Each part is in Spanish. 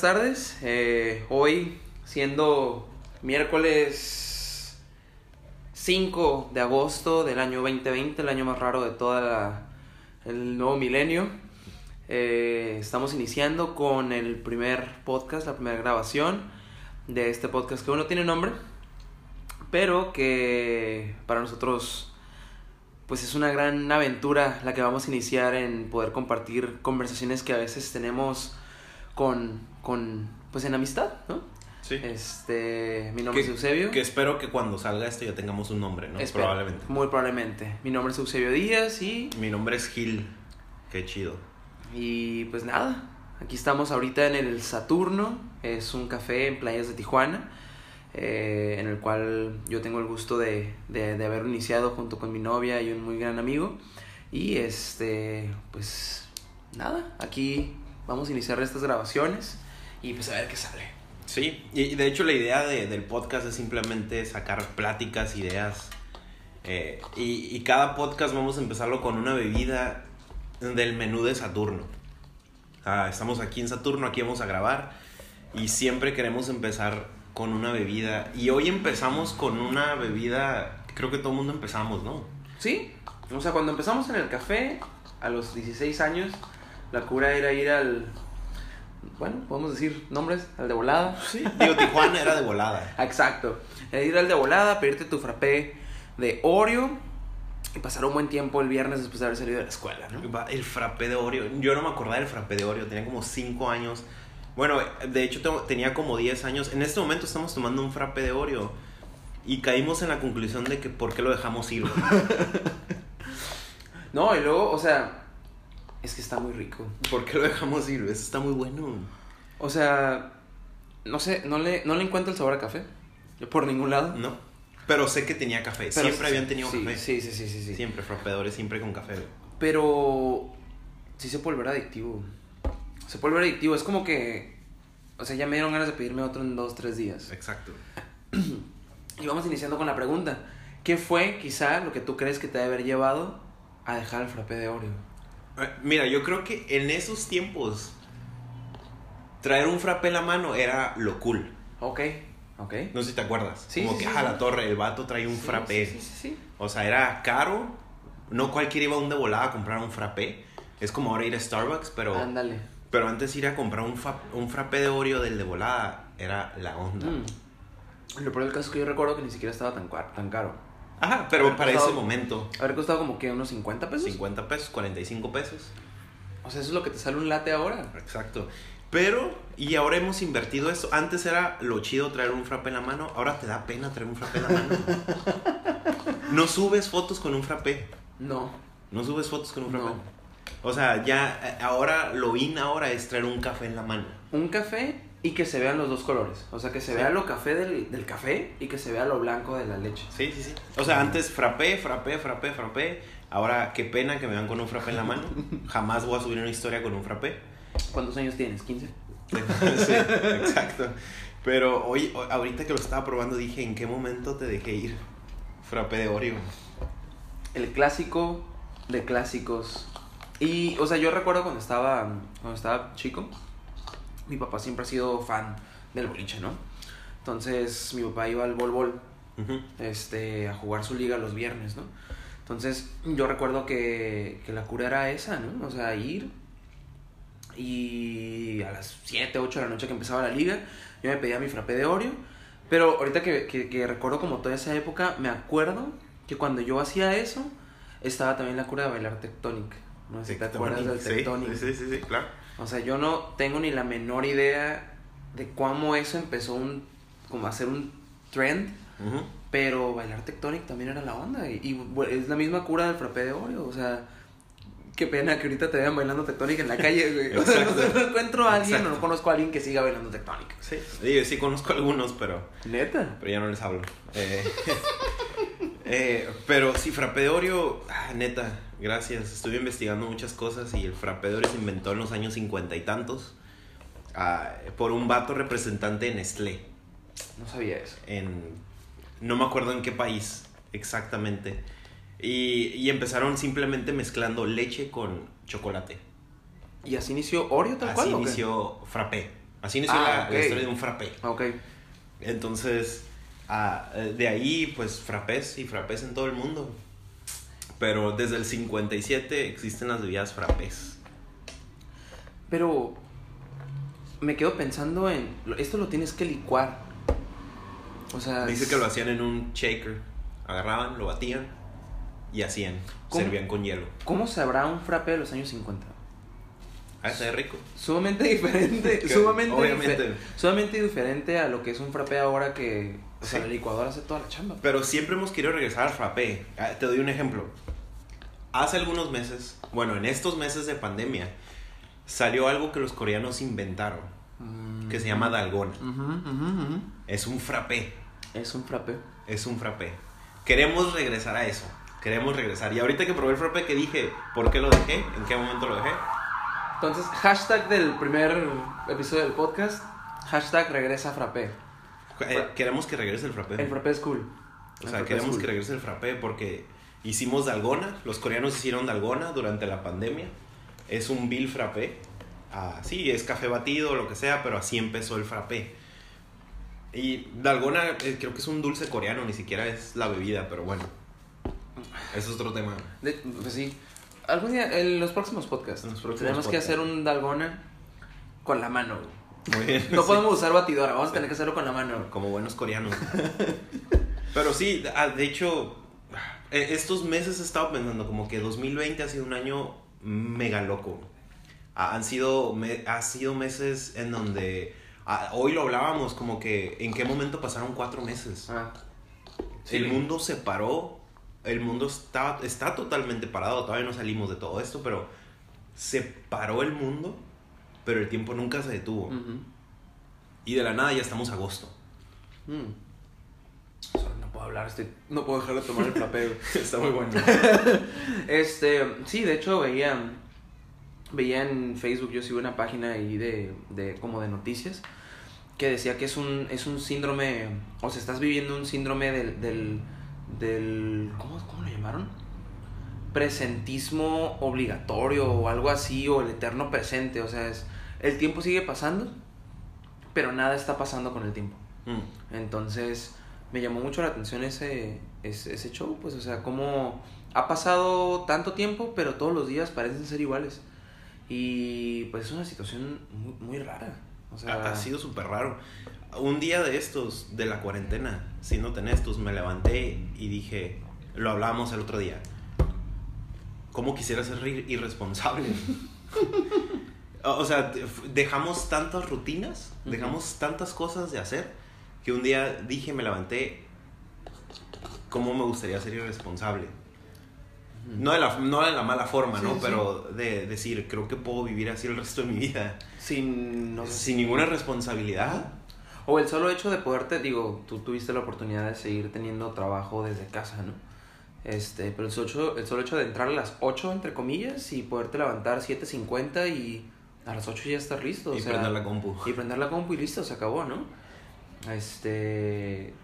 buenas tardes. Eh, hoy, siendo miércoles 5 de agosto del año 2020, el año más raro de todo el nuevo milenio, eh, estamos iniciando con el primer podcast, la primera grabación de este podcast que aún no tiene nombre, pero que para nosotros pues es una gran aventura la que vamos a iniciar en poder compartir conversaciones que a veces tenemos con, con pues en amistad, ¿no? Sí. Este, mi nombre Que- es Eusebio. Que espero que cuando salga esto ya tengamos un nombre, ¿no? Espero, Probablemente. Muy probablemente. Mi nombre es Eusebio Díaz y, Mi nombre es Gil. Qué chido. y pues nada, aquí estamos ahorita en el Saturno, es un café en playas de Tijuana, eh, en el cual yo tengo el gusto de, de, de haber iniciado junto con mi novia y un muy gran amigo. Y este, pues nada, aquí vamos a iniciar estas grabaciones y pues a ver qué sale. Sí, y de hecho la idea de- del podcast es simplemente sacar pláticas, ideas. eh, y, y cada podcast vamos a empezarlo con una bebida del menú de Saturno. Ah, estamos aquí en Saturno, aquí vamos a grabar. Y siempre queremos empezar con una bebida. Y hoy empezamos con una bebida, creo que todo el mundo empezamos, ¿no? Sí, o sea, cuando empezamos en el café, a los 16 años, la cura era ir al. Bueno, podemos decir nombres, al de volada. Sí. Digo, Tijuana era de volada. Exacto. Era ir al de volada, pedirte tu frappé de Oreo y pasar un buen tiempo el viernes después de haber salido de la escuela, ¿no? El frappé de Oreo. Yo no me acordaba del frappé de Oreo. Tenía como 5 años. Bueno, de hecho tengo- tenía como 10 años. En este momento estamos tomando un frappé de Oreo. Y caímos en la conclusión de que ¿por qué lo dejamos ir? No, y luego, o sea, es que está muy rico. ¿Por qué lo dejamos ir? Eso está muy bueno. O sea, no sé, no le, no le encuentro el sabor a café. Por ningún lado. No. Pero sé que tenía café. Pero siempre sí, habían tenido sí, café. Sí, sí, sí, sí, sí. Siempre, Oreo, siempre con café. Pero sí se puede volver adictivo. Se puede volver adictivo. Es como que. O sea, ya me dieron ganas de pedirme otro en dos, tres días. Exacto. Y vamos iniciando con la pregunta. ¿Qué fue quizá lo que tú crees que te debe haber llevado a dejar el frappé de Oreo? Mira, yo creo que en esos tiempos traer un frappé en la mano era lo cool. Ok, ok. No sé si te acuerdas. Sí, Como sí, que sí, a sí. la torre, el vato trae un frappé. Sí, sí, sí. O sea, era caro. No cualquiera iba a un de volada a comprar un frappé. Es como ahora ir a Starbucks, pero, Ándale. pero antes ir a comprar un, fa- un frappé de Oreo del de volada era la onda. Mm. Lo peor del caso es que yo recuerdo que ni siquiera estaba tan, tan caro. Ajá, pero para costado- ese momento, Haber costado como que unos 50 pesos. 50 pesos, 45 pesos. O sea, eso es lo que te sale un latte ahora. Exacto. Pero, y ahora hemos invertido eso. Antes era lo chido traer un frappé en la mano, ahora te da pena traer un frappé en la mano. no subes fotos con un frappé. No. No subes fotos con un frappé. No. O sea, ya eh, ahora lo in ahora es traer un café en la mano. Un café y que se vean los dos colores. O sea, que se Sí. vea lo café del, del café y que se vea lo blanco de la leche. Sí, sí, sí. O sea, antes frappé, frappé, frappé, frappé. Ahora qué pena que me vean con un frappé en la mano. Jamás voy a subir una historia con un frappé. ¿Cuántos años tienes? ¿15? sí, exacto. Pero hoy, hoy- ahorita que lo estaba probando dije, ¿en qué momento te dejé ir? Frappé de Oreo. El clásico de clásicos. Y, o sea, yo recuerdo cuando estaba, cuando estaba chico, mi papá siempre ha sido fan del boliche, ¿no? Entonces, mi papá iba al bol bol Ujú. este, a jugar su liga los viernes, ¿no? Entonces, yo recuerdo que, que la cura era esa, ¿no? O sea, ir y a las 7, 8 de la noche que empezaba la liga, yo me pedía mi frappé de Oreo. Pero ahorita que, que, que recuerdo como toda esa época, me acuerdo que cuando yo hacía eso, estaba también la cura de bailar Tectonic. No sé si te acuerdas del Sí, Tectonic. Sí, sí, sí, claro. O sea, yo no tengo ni la menor idea de cómo eso empezó un, como a ser un trend. Pero bailar Tectonic también era la onda. Y, es la misma cura del frappé de Oreo. O sea, qué pena que ahorita te vean bailando Tectonic en la calle, güey. O sea, no, no encuentro a alguien o no conozco a alguien que siga bailando Tectonic. Sí, sí, sí conozco algunos, pero, Neta. pero ya no les hablo. Eh, eh, pero sí, frappé de Oreo, ah, neta, gracias. Estuve investigando muchas cosas y el frappé de Oreo se inventó en los años cincuenta y tantos ah, por un vato representante de Nestlé. No sabía eso. en no me acuerdo en qué país exactamente y, y empezaron simplemente mezclando leche con chocolate ¿Y así inició Oreo tal así cual? qué? inició frappé Así inició Ah, la, la ok. historia de un frappé. Ok. Entonces, ah, eh, de ahí, pues, frappés y frappés en todo el mundo. Pero desde el 57 existen las bebidas frappés. Pero me quedo pensando en. Esto lo tienes que licuar. O sea. Dice es- que lo hacían en un shaker. Agarraban, lo batían y hacían. ¿Cómo? Servían con hielo. ¿Cómo sabrá un frappe de los años 50? Ah, está de rico. Sumamente diferente. Sumamente, obviamente. dife- sumamente diferente a lo que es un frappe ahora que. O sea, Sí. la licuadora hace toda la chamba. Pero siempre hemos querido regresar al frappé. Ah, Te doy un ejemplo. Hace algunos meses, bueno, en estos meses de pandemia, salió algo que los coreanos inventaron, Mm. que se llama dalgona. Es un frappé. Es un frappe. Es un frappé. Queremos regresar a eso. Queremos regresar. Y ahorita que probé el frappé que dije, ¿por qué lo dejé? ¿En qué momento lo dejé? Entonces, hashtag del primer episodio del podcast. Hashtag regresa frappe. Eh, queremos que regrese el frappé. El frappe es cool. O El sea, frappé queremos cool. que regrese el frappé porque hicimos dalgona. Los coreanos hicieron dalgona durante la pandemia. Es un bill frappé. Ah, sí, es café batido, lo que sea, pero así empezó el frappé. Y dalgona eh, creo que es un dulce coreano, ni siquiera es la bebida, pero bueno. Eso es otro tema. De- pues sí. Algún día, en los próximos podcasts. Los próximos tenemos que hacer un dalgona con la mano. Güey. Muy bien. No sí. podemos usar batidora, vamos a tener que hacerlo con la mano. Como buenos coreanos. Pero sí, ah, de hecho, eh, estos meses he estado pensando como que 2020 ha sido un año mega loco. Han sido, me- ha sido meses en donde, ah, hoy lo hablábamos, como que en qué momento pasaron cuatro meses. Ah. Sí. El mundo se paró, el mundo está, está totalmente parado, todavía no salimos de todo esto, pero se paró el mundo, pero el tiempo nunca se detuvo. Y de la nada ya estamos a agosto. Mm. Sorry, No puedo hablar, estoy- no puedo dejar de tomar el güey. Está muy bueno. Este, sí, de hecho veía, veía en Facebook, yo sigo una página ahí de, de como de noticias, que decía que es un, es un síndrome, o sea, estás viviendo un síndrome del, del, del ¿cómo, ¿cómo lo llamaron? Presentismo obligatorio o algo así, o el eterno presente, o sea, es, el tiempo sigue pasando, pero nada está pasando con el tiempo. Mm. Entonces, me llamó mucho la atención ese, ese, ese show, pues, o sea, cómo ha pasado tanto tiempo, pero todos los días parecen ser iguales. Y pues es una situación muy, muy rara. O sea, Ha, ha sido súper raro. Un día de estos, de la cuarentena, siendo estos, me levanté y dije, lo hablábamos el otro día, ¿cómo quisiera ser ir- irresponsable? o sea, de- dejamos tantas rutinas, dejamos tantas cosas de hacer, que un día dije, me levanté, ¿cómo me gustaría ser irresponsable? No de la, no de la mala forma, Sí, ¿no? sí. Pero de decir, creo que puedo vivir así el resto de mi vida. sin, no sin si- ninguna responsabilidad. O el solo hecho de poderte, digo, tú tuviste la oportunidad de seguir teniendo trabajo desde casa, ¿no? Este, pero el solo, el solo hecho de entrar a las 8, entre comillas, y poderte levantar 7.50 y a las 8 ya estar listo. y o sea, prender la compu. Y prender la compu y listo, se acabó, ¿no? Este.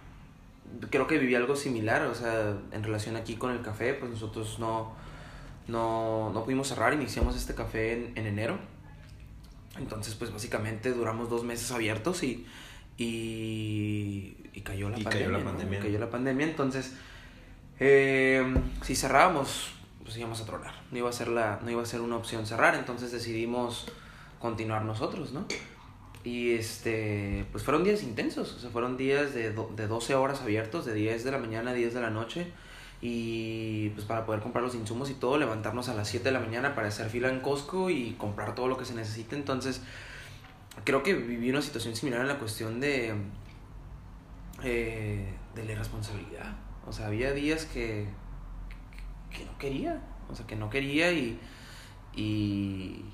Creo que viví algo similar, o sea, en relación aquí con el café, pues nosotros no, no, no pudimos cerrar, iniciamos este café en, en enero. Entonces, pues básicamente duramos dos meses abiertos y, y, y cayó la Y pandemia. cayó la ¿no? pandemia. Cayó la pandemia, entonces, eh, si cerrábamos, pues íbamos a tronar. No iba a, ser la, no iba a ser una opción cerrar, entonces decidimos continuar nosotros, ¿no? Y este, pues fueron días intensos, o sea, fueron días de, do- de 12 horas abiertos, de 10 de la mañana a 10 de la noche. Y pues para poder comprar los insumos y todo, levantarnos a las 7 de la mañana para hacer fila en Costco y comprar todo lo que se necesite. Entonces, creo que viví una situación similar en la cuestión de, eh, de la irresponsabilidad. O sea, había días que, que no quería, o sea, que no quería y, y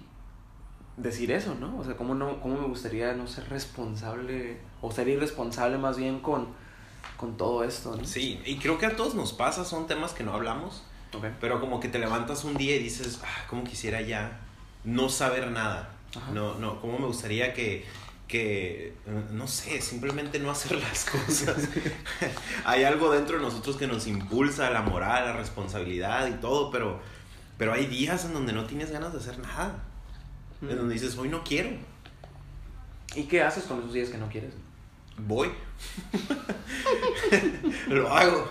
decir eso, ¿no? O sea, ¿cómo, no, cómo me gustaría no ser responsable o ser irresponsable más bien con, con todo esto, ¿no? Sí, y creo que a todos nos pasa, son temas que no hablamos, Ok. pero como que te levantas un día y dices, ah, ¿cómo quisiera ya no saber nada? Ajá. No, no, ¿cómo me gustaría que, que, no sé, simplemente no hacer las cosas? hay algo dentro de nosotros que nos impulsa, la moral, la responsabilidad y todo, pero, pero hay días en donde no tienes ganas de hacer nada, en donde dices, hoy no quiero. ¿Y qué haces con esos días que no quieres? Voy. lo hago.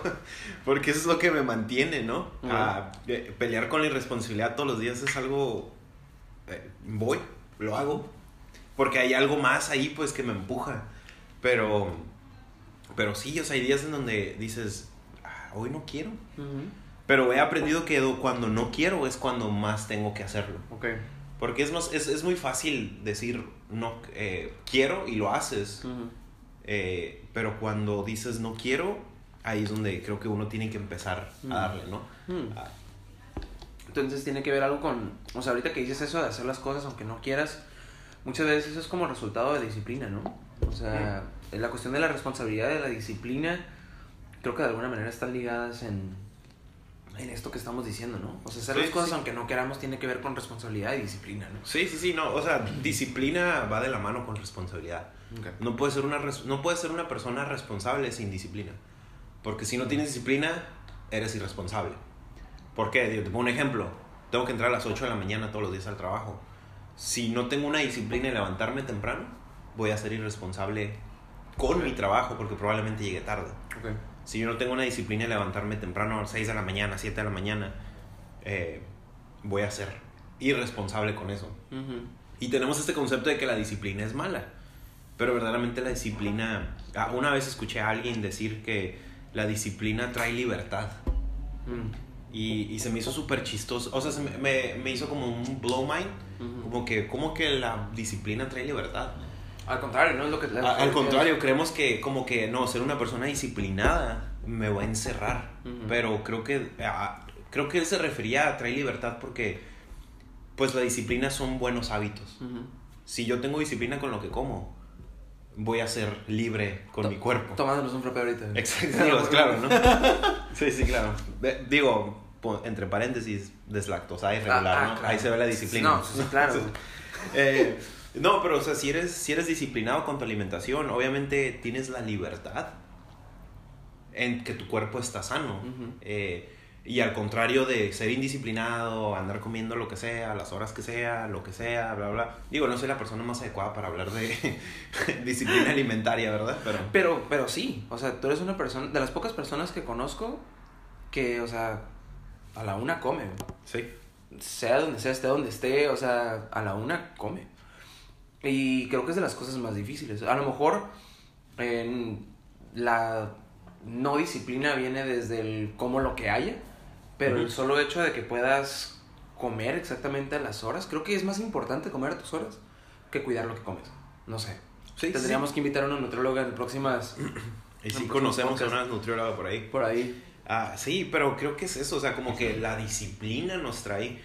Porque eso es lo que me mantiene, ¿no? A pelear con la irresponsabilidad todos los días es algo... eh, voy, lo hago. Porque hay algo más ahí, pues, que me empuja. Pero... Pero sí, o sea, hay días en donde dices, "Ah, hoy no quiero. Pero he aprendido que cuando no quiero es cuando más tengo que hacerlo. Ok. Porque es, más- es, es muy fácil decir, no, eh, quiero y lo haces. Eh, pero cuando dices no quiero, ahí es donde creo que uno tiene que empezar Mm. a darle, ¿no? Mm. Ah, Entonces tiene que ver algo con, o sea, ahorita que dices eso de hacer las cosas aunque no quieras, muchas veces eso es como resultado de disciplina, ¿no? O sea, la cuestión de la responsabilidad de la disciplina, creo que de alguna manera están ligadas en, en esto que estamos diciendo, ¿no? O sea, hacer Sí, las cosas sí. aunque no queramos tiene que ver con responsabilidad y disciplina, ¿no? Sí, sí, sí, no, o sea, disciplina va de la mano con responsabilidad. No puedes ser una, no puedes ser una persona responsable sin disciplina. Porque si no tienes disciplina, eres irresponsable. ¿Por qué? Te pongo un ejemplo. Tengo que entrar a las 8 de la mañana todos los días al trabajo. Si no tengo una disciplina en levantarme temprano, voy a ser irresponsable con mi trabajo porque probablemente llegue tarde. Ok. Si yo no tengo una disciplina en levantarme temprano a las 6 de la mañana, 7 de la mañana, eh, voy a ser irresponsable con eso. Y tenemos este concepto de que la disciplina es mala. Pero verdaderamente la disciplina... ah, Una vez escuché a alguien decir que la disciplina trae libertad. Mm. Y, y se me hizo súper chistoso. O sea, se me, me, me hizo como un blow mind. Como que, como que la disciplina trae libertad. Al contrario, ¿no? Es lo que... A- al contrario, creemos que como que no, ser una persona disciplinada me va a encerrar. Ujú. Pero creo que creo que él se refería a traer libertad porque pues la disciplina son buenos hábitos. Ujú. Si yo tengo disciplina con lo que como, voy a ser libre con mi cuerpo. Tomándonos un frappé ahorita. Exacto, claro, ¿no? Sí, sí, claro. Ve- Digo, entre paréntesis, deslactosada y regular, Ah, ah, ¿no? claro. Ahí se ve la disciplina. No, claro. Eh, no, pero o sea, si eres, si eres disciplinado con tu alimentación, obviamente tienes la libertad en que tu cuerpo está sano. Eh, y al contrario de ser indisciplinado, andar comiendo lo que sea, las horas que sea, lo que sea, bla, bla. Digo, no soy la persona más adecuada para hablar de disciplina alimentaria, ¿verdad? Pero... Pero, pero sí, o sea, tú eres una persona, de las pocas personas que conozco que, o sea, a la una come, Sí. sea donde sea, esté donde esté, o sea, a la una come. Y creo que es de las cosas más difíciles. A lo mejor la no disciplina viene desde el como lo que haya, pero el Ujú. solo hecho de que puedas comer exactamente a las horas, creo que es más importante comer a tus horas que cuidar lo que comes. No sé. Sí, sí, Tendríamos que invitar a una nutrióloga en próximas Y sí conocemos a una nutrióloga por ahí. por ahí. Ah, sí, pero creo que es eso, o sea, como que la disciplina nos trae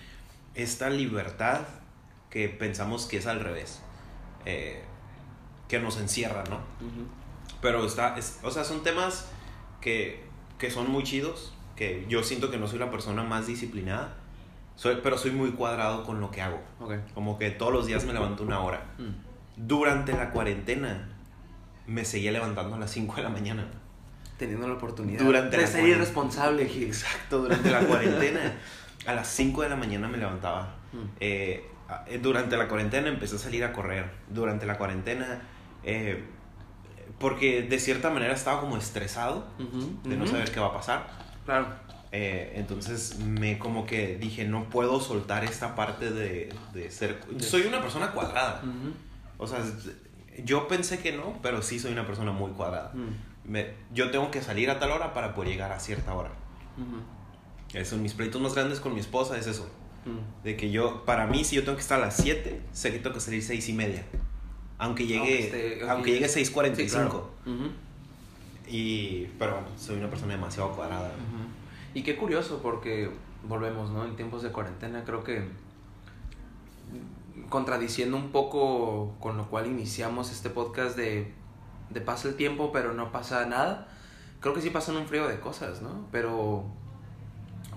esta libertad que pensamos que es al revés, eh, que nos encierra, ¿no? Pero está, es- o sea, son temas que, que son muy chidos, que yo siento que no soy la persona más disciplinada, soy, pero soy muy cuadrado con lo que hago, Ok. como que todos los días me levanto una hora. Mm. Durante la cuarentena me seguía levantando a las 5 de la mañana. Teniendo la oportunidad Durante de la ser irresponsable. Exacto, durante la cuarentena. A las 5 de la mañana me levantaba. Mm. Eh, durante la cuarentena empecé a salir a correr. Durante la cuarentena, eh, porque de cierta manera estaba como estresado Ujú, de no ujú. saber qué va a pasar. Claro. Eh, entonces me como que dije, no puedo soltar esta parte de, de ser... Soy una persona cuadrada. Ujú. O sea, yo pensé que no, pero sí soy una persona muy cuadrada. Mm. Me- yo tengo que salir a tal hora para poder llegar a cierta hora. Ujú. Eso, mis pleitos más grandes con mi esposa es eso. Mm. De que yo, para mí, si yo tengo que estar a las 7, sé que tengo que salir 6 y media. Aunque llegue, Aunque esté- aunque aunque- llegue 6.45. Sí, claro. Y, pero soy una persona demasiado cuadrada. Y qué curioso porque volvemos, ¿no? En tiempos de cuarentena creo que contradiciendo un poco con lo cual iniciamos este podcast de, de pasa el tiempo pero no pasa nada. Creo que sí pasan un frío de cosas, ¿no? Pero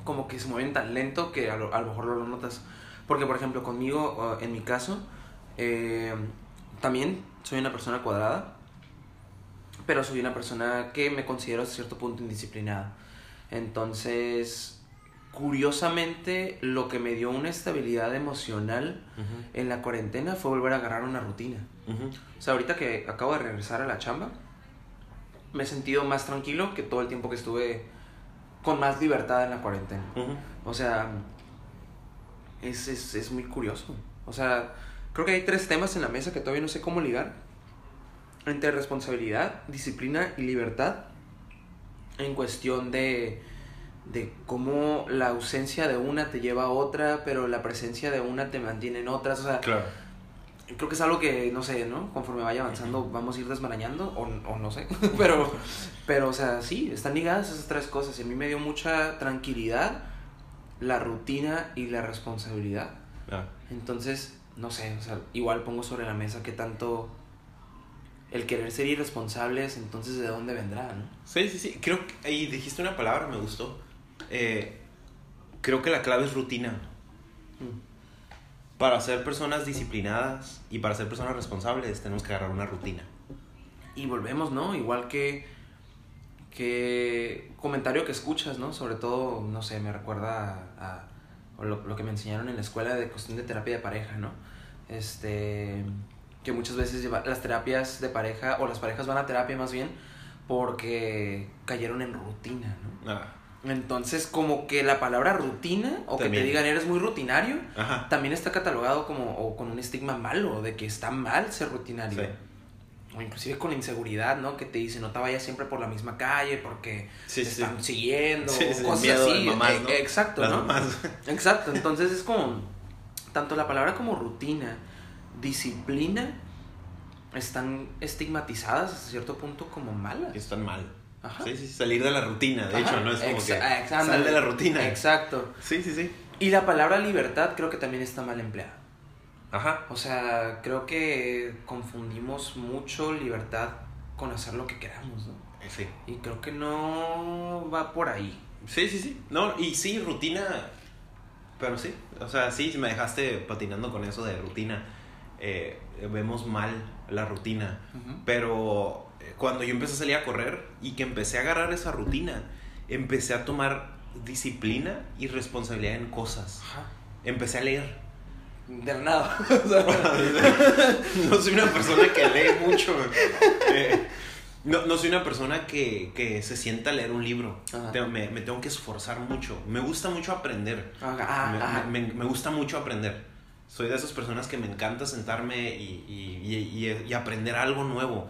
como que se mueven tan lento que a lo, a lo mejor no lo notas. Porque, por ejemplo, conmigo, uh, en mi caso, eh, también soy una persona cuadrada, pero soy una persona que me considero hasta cierto punto indisciplinada. Entonces, curiosamente, lo que me dio una estabilidad emocional Ujú. en la cuarentena fue volver a agarrar una rutina. Ujú. O sea, ahorita que acabo de regresar a la chamba, me he sentido más tranquilo que todo el tiempo que estuve con más libertad en la cuarentena. O sea, es, es, es muy curioso. O sea, creo que hay tres temas en la mesa que todavía no sé cómo ligar. Entre responsabilidad, disciplina y libertad. En cuestión de, de cómo la ausencia de una te lleva a otra, pero la presencia de una te mantiene en otras. O sea, Claro. Creo que es algo que, no sé, ¿no? Conforme vaya avanzando vamos a ir desmarañando, o, o no sé. pero, pero, o sea, sí, están ligadas esas tres cosas. Y a mí me dio mucha tranquilidad la rutina y la responsabilidad. Ah. Entonces, no sé, o sea, igual pongo sobre la mesa que tanto el querer ser irresponsables, entonces de dónde vendrá, ¿no? Sí, sí, sí. Creo que ahí dijiste una palabra, me gustó. Eh, creo que la clave es rutina. Para ser personas disciplinadas y para ser personas responsables tenemos que agarrar una rutina. Y volvemos, ¿no? Igual que que comentario que escuchas, ¿no? Sobre todo, no sé, me recuerda a, lo, lo que me enseñaron en la escuela de cuestión de terapia de pareja, ¿no? Este, que muchas veces lleva- las terapias de pareja, o las parejas van a terapia más bien, porque cayeron en rutina, ¿no? Ah, Entonces, como que la palabra rutina, o que te digan eres muy rutinario, Ajá. también está catalogado como, o con un estigma malo, de que está mal ser rutinario. Sí. O inclusive con inseguridad, ¿no? Que te dicen, no te vayas siempre por la misma calle porque Sí, te sí. están siguiendo, sí, cosas miedo así. de mamás, ¿no? Exacto, Las ¿no? mamás. Exacto, entonces es como, tanto la palabra como rutina, disciplina, están estigmatizadas hasta cierto punto como malas. Están mal. Ajá. Sí, sí, salir de la rutina. De Ajá, hecho, no es como exa- que sal de la rutina. Exacto. Sí, sí, sí. Y la palabra libertad creo que también está mal empleada. Ajá. O sea, creo que confundimos mucho libertad con hacer lo que queramos, ¿no? Sí. Y creo que no va por ahí. Sí, sí, sí. No, y sí, rutina. Pero sí. O sea, sí, me dejaste patinando con eso de rutina. Eh, vemos mal la rutina. Pero cuando yo empecé a salir a correr y que empecé a agarrar esa rutina, empecé a tomar disciplina y responsabilidad en cosas. Ajá. Empecé a leer. De la nada. No soy una persona que lee mucho. Eh, no, no soy una persona que, que se sienta a leer un libro. Ajá. Te- me, me tengo que esforzar mucho. Me gusta mucho aprender. ah, ah, me, ajá. me- me gusta mucho aprender. Soy de esas personas que me encanta sentarme y- y- y- y aprender algo nuevo.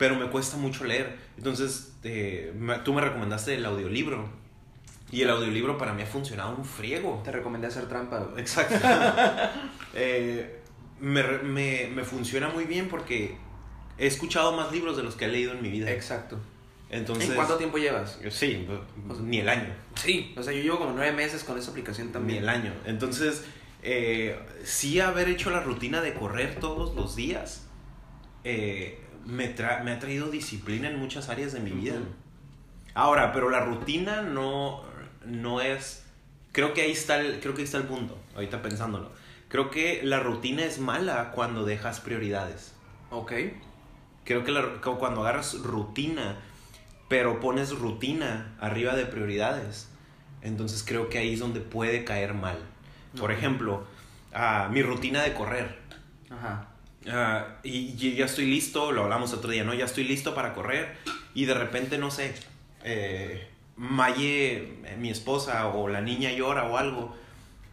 Pero me cuesta mucho leer. Entonces, eh, tú me recomendaste el audiolibro. Y el audiolibro para mí ha funcionado un friego. Te recomendé hacer trampa. güey. Exacto. Eh, me, me- me funciona muy bien porque he escuchado más libros de los que he leído en mi vida. Exacto. Entonces, ¿En cuánto tiempo llevas? Sí, ni el año. Sí, o sea, yo llevo como nueve meses con esa aplicación Ni también. el año. Entonces, eh, sí haber hecho la rutina de correr todos los días eh, me, tra- me ha traído disciplina en muchas áreas de mi vida. Ahora, pero la rutina no, no es... Creo que ahí está el, creo que ahí está el punto, ahorita pensándolo. Creo que la rutina es mala cuando dejas prioridades. Ok. Creo que la- cu- cuando agarras rutina, pero pones rutina arriba de prioridades, entonces creo que ahí es donde puede caer mal. Por ejemplo, ah, mi rutina de correr. Ajá. Ah, y, y ya estoy listo, lo hablamos otro día, ¿no? Ya estoy listo para correr y de repente, no sé, eh, Maye, eh, mi esposa o la niña llora o algo,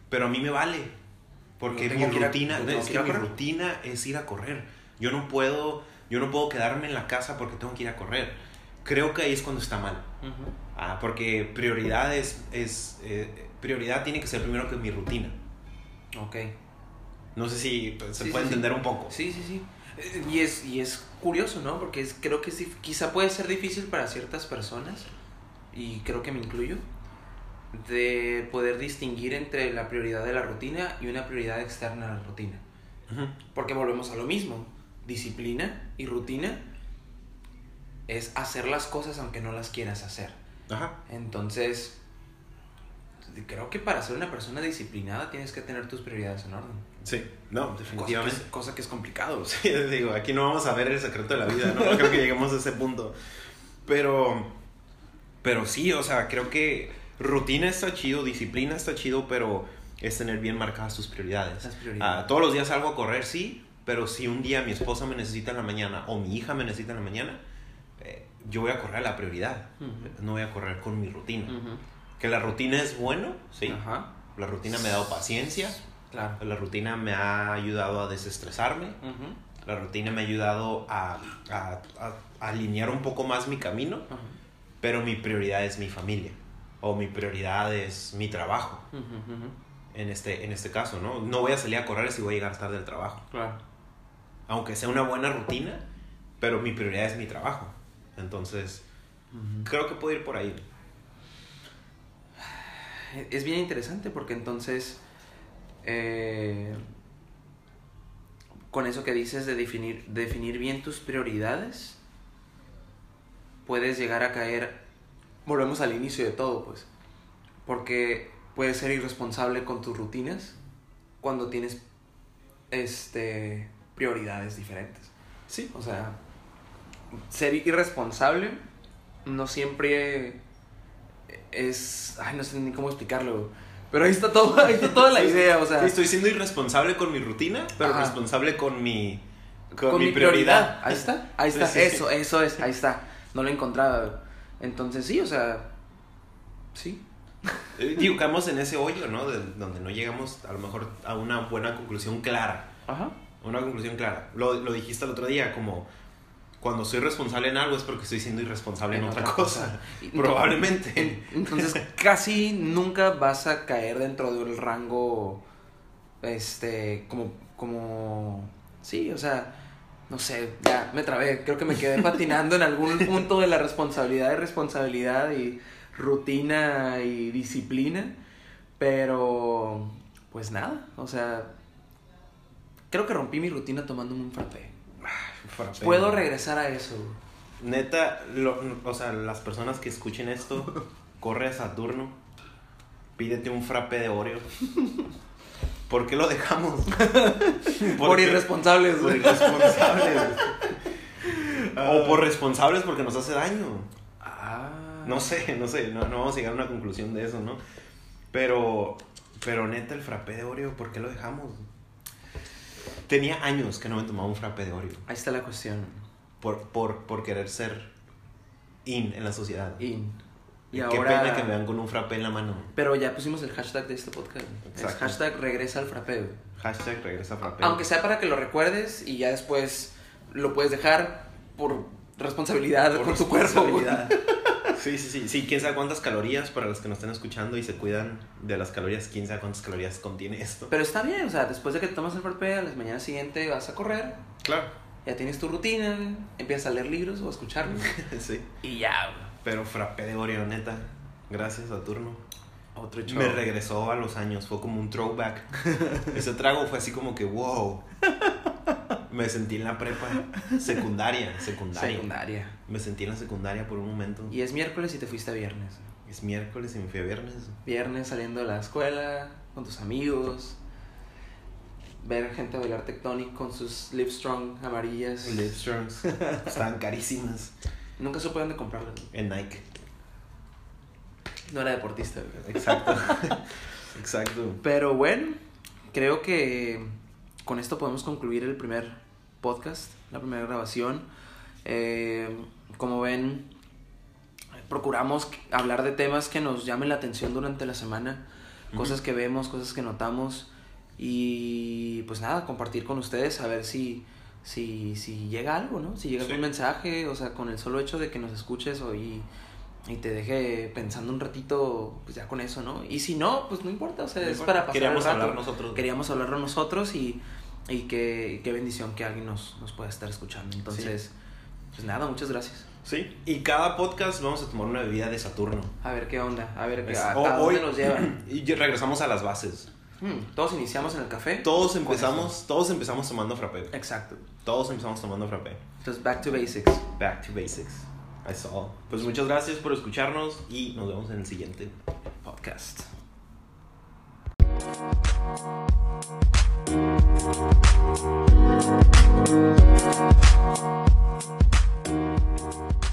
pero a mí me vale. Porque No mi ir a- rutina, no es que que ir a mi correr. rutina es ir a correr. Yo no puedo, yo no puedo quedarme en la casa porque tengo que ir a correr. Creo que ahí es cuando está mal. Ujú. Ah, porque prioridad es, es, eh, prioridad tiene que ser primero que mi rutina. Ok. No sé si pues, se Sí, puede sí, sí. entender un poco. Sí, sí, sí. Eh, Y es, y es curioso, ¿no? Porque es, creo que sí, quizá puede ser difícil para ciertas personas, y creo que me incluyo, de poder distinguir entre la prioridad de la rutina y una prioridad externa a la rutina. Porque volvemos a lo mismo. Disciplina y rutina es hacer las cosas aunque no las quieras hacer. Ajá. Entonces, creo que para ser una persona disciplinada tienes que tener tus prioridades en orden. Sí, no, Cosa que, definitivamente. es, cosa que es complicado. Sí, digo, aquí no vamos a ver el secreto de la vida, ¿no? No creo que lleguemos a ese punto. Pero, pero sí, o sea, creo que rutina está chido, disciplina está chido, pero es tener bien marcadas tus prioridades. Las prioridades. Ah, todos los días salgo a correr, sí, Pero si un día mi esposa me necesita en la mañana o mi hija me necesita en la mañana, eh, yo voy a correr a la prioridad. Ujú. No voy a correr con mi rutina. Ujú. Que la rutina es bueno, sí. Ajá. La rutina me ha dado paciencia. Claro. La rutina me ha ayudado a desestresarme. La rutina me ha ayudado a, a- a- a alinear un poco más mi camino. Ajá. Pero mi prioridad es mi familia. O mi prioridad es mi trabajo. Ujú, ujú. En este, en este caso, ¿no? No voy a salir a correr si voy a llegar tarde al trabajo. Claro. Aunque sea una buena rutina, pero mi prioridad es mi trabajo. Entonces, creo que puedo ir por ahí. Es bien interesante porque entonces, eh, con eso que dices de definir, definir bien tus prioridades, puedes llegar a caer, volvemos al inicio de todo, pues, porque puedes ser irresponsable con tus rutinas cuando tienes este, prioridades diferentes. Sí. O sea, ser irresponsable no siempre es... Ay, no sé ni cómo explicarlo. Pero ahí está, todo, ahí está toda la idea, o sea... Sí, estoy siendo irresponsable con mi rutina, pero Ajá. responsable con mi, con con mi prioridad. Ahí está, ahí está, sí, sí. eso, eso es, ahí está. No lo encontraba. Entonces sí, o sea... Sí. Eh, Digo, caemos en ese hoyo, ¿no? De- donde no llegamos a lo mejor a una buena conclusión clara. Ajá. Una conclusión clara. Lo, lo dijiste el otro día, como cuando soy responsable en algo es porque estoy siendo irresponsable en, otra, cosa. Probablemente. En- Entonces casi nunca vas a caer dentro de un rango, este, como, como, sí, o sea, no sé, ya me trabé, creo que me quedé patinando en algún punto de la responsabilidad y responsabilidad y rutina y disciplina, pero pues nada, o sea, creo que rompí mi rutina tomándome un frappé. Frappé. Puedo regresar a eso. Neta, lo- o sea, las personas que escuchen esto, corre a Saturno, pídete un frappe de Oreo. ¿Por qué lo dejamos? Por qué? irresponsables. Por irresponsables. o por responsables porque nos hace daño. Ah. No sé, no sé, no, no vamos a llegar a una conclusión de eso, ¿no? Pero, pero neta, el frappé de Oreo, ¿por qué lo dejamos? Tenía años que no me tomaba un frappé de Oreo. Ahí está la cuestión. Por, por, por querer ser in en la sociedad. In. Y Qué ahora. pena que me vean con un frappé en la mano. Pero ya pusimos el hashtag de este podcast. Es hashtag regresa al frappé. Hashtag regresa frappé. Aunque sea para que lo recuerdes y ya después lo puedes dejar por responsabilidad Por con tu cuerpo. Sí, sí, sí. Sí, quién sabe cuántas calorías para los que nos estén escuchando y se cuidan de las calorías. Quién sabe cuántas calorías contiene esto. Pero está bien, o sea, después de que te tomas el frappé, a la mañana siguiente vas a correr, Claro. ya tienes tu rutina, empiezas a leer libros o a escucharlos. sí. y ya. Pero frappé de Oreo, neta. Gracias, Saturno. Otro show. Me regresó a los años. Fue como un throwback. Ese trago fue así como que, wow. Me sentí en la prepa secundaria, secundaria. Secundaria. Me sentí en la secundaria por un momento. Y es miércoles y te fuiste a viernes. Es miércoles y me fui a viernes. Viernes saliendo de la escuela, con tus amigos. Ver gente bailar Tectonic con sus Livestrong amarillas. Livestrons. Estaban carísimas. Nunca supe dónde comprarlas. En Nike. No era deportista. Exacto. Exacto. Pero bueno, creo que con esto podemos concluir el primer podcast, la primera grabación. Eh, como ven, procuramos hablar de temas que nos llamen la atención durante la semana, cosas que vemos, cosas que notamos y pues nada, compartir con ustedes a ver si, si, si llega algo, ¿no? Si llega Sí. algún mensaje, o sea, con el solo hecho de que nos escuches o y, y te deje pensando un ratito, pues ya con eso, ¿no? Y si no, pues no importa, o sea, No es importa. para pasar Queríamos el rato. hablar nosotros. Queríamos hablarlo nosotros y, y qué, qué bendición que alguien nos, nos pueda estar escuchando. Entonces, pues nada, muchas gracias. Sí. Y cada podcast vamos a tomar una bebida de Saturno. A ver qué onda, a ver qué, a, a dónde nos lleva. Y regresamos a las bases. Hmm, todos iniciamos en el café. Todos empezamos, todos empezamos tomando frappé. Exacto. Todos empezamos tomando frappé. Entonces, back to basics. Back to basics. That's all. Pues muchas gracias por escucharnos y nos vemos en el siguiente. Podcast. Thank you.